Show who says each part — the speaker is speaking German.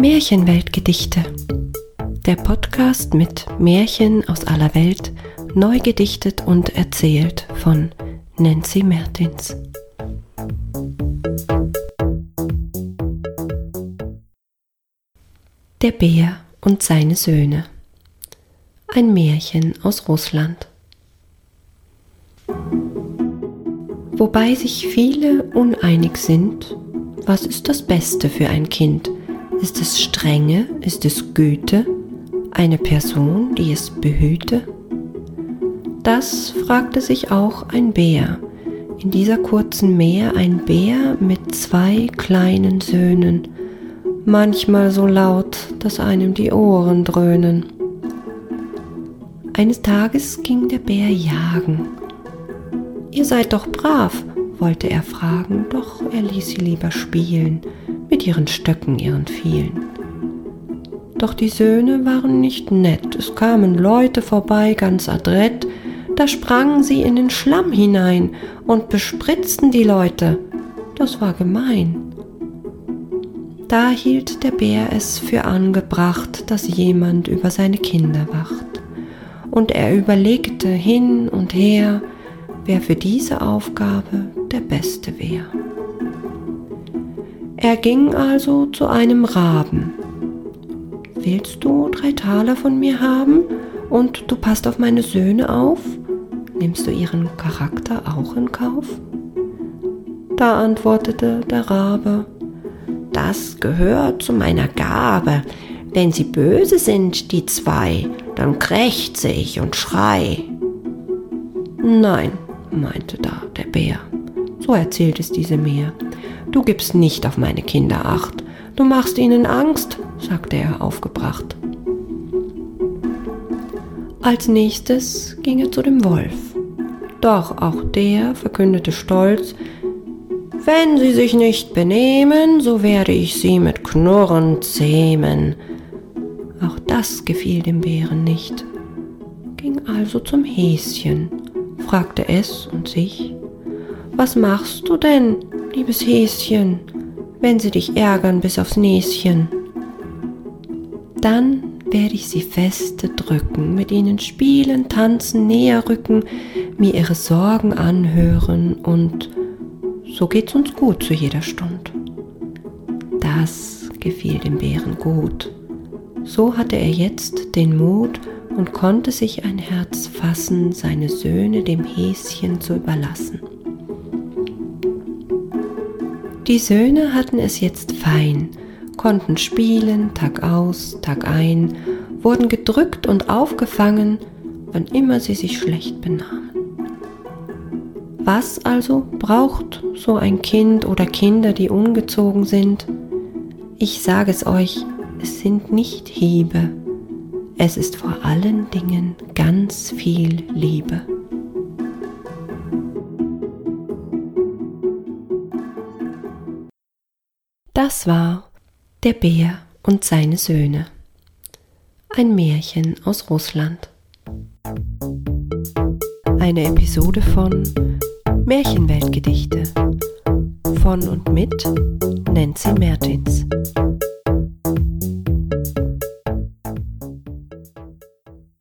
Speaker 1: Märchenweltgedichte. Der Podcast mit Märchen aus aller Welt, neu gedichtet und erzählt von Nancy Mertins. Der Bär und seine Söhne. Ein Märchen aus Russland. Wobei sich viele uneinig sind, was ist das Beste für ein Kind? Ist es Strenge? Ist es Güte? Eine Person, die es behüte? Das fragte sich auch ein Bär. In dieser kurzen Meer ein Bär mit zwei kleinen Söhnen, manchmal so laut, dass einem die Ohren dröhnen. Eines Tages ging der Bär jagen Ihr seid doch brav, wollte er fragen, doch er ließ sie lieber spielen mit ihren Stöcken, ihren vielen. Doch die Söhne waren nicht nett, es kamen Leute vorbei, ganz adrett, da sprangen sie in den Schlamm hinein und bespritzten die Leute, das war gemein. Da hielt der Bär es für angebracht, dass jemand über seine Kinder wacht, und er überlegte hin und her, wer für diese Aufgabe der Beste wäre. Er ging also zu einem Raben. Willst du drei Taler von mir haben und du passt auf meine Söhne auf? Nimmst du ihren Charakter auch in Kauf? Da antwortete der Rabe, das gehört zu meiner Gabe. Wenn sie böse sind, die zwei, dann krächze ich und schrei. Nein, meinte da der Bär. So erzählt es diese Meer. Du gibst nicht auf meine Kinder acht. Du machst ihnen Angst, sagte er aufgebracht. Als nächstes ging er zu dem Wolf. Doch auch der verkündete stolz, wenn sie sich nicht benehmen, so werde ich sie mit Knurren zähmen. Auch das gefiel dem Bären nicht, ging also zum Häschen fragte es und sich. Was machst du denn, liebes Häschen, wenn sie dich ärgern bis aufs Näschen? Dann werde ich sie feste drücken, mit ihnen spielen, tanzen, näher rücken, mir ihre Sorgen anhören und so geht's uns gut zu jeder Stund. Das gefiel dem Bären gut. So hatte er jetzt den Mut, und konnte sich ein Herz fassen, seine Söhne dem Häschen zu überlassen. Die Söhne hatten es jetzt fein, konnten spielen, Tag aus, Tag ein, wurden gedrückt und aufgefangen, wann immer sie sich schlecht benahmen. Was also braucht so ein Kind oder Kinder, die ungezogen sind? Ich sage es euch, es sind nicht Hiebe, es ist vor allen Dingen ganz viel Liebe. Das war Der Bär und seine Söhne. Ein Märchen aus Russland. Eine Episode von Märchenweltgedichte von und mit Nancy Mertins.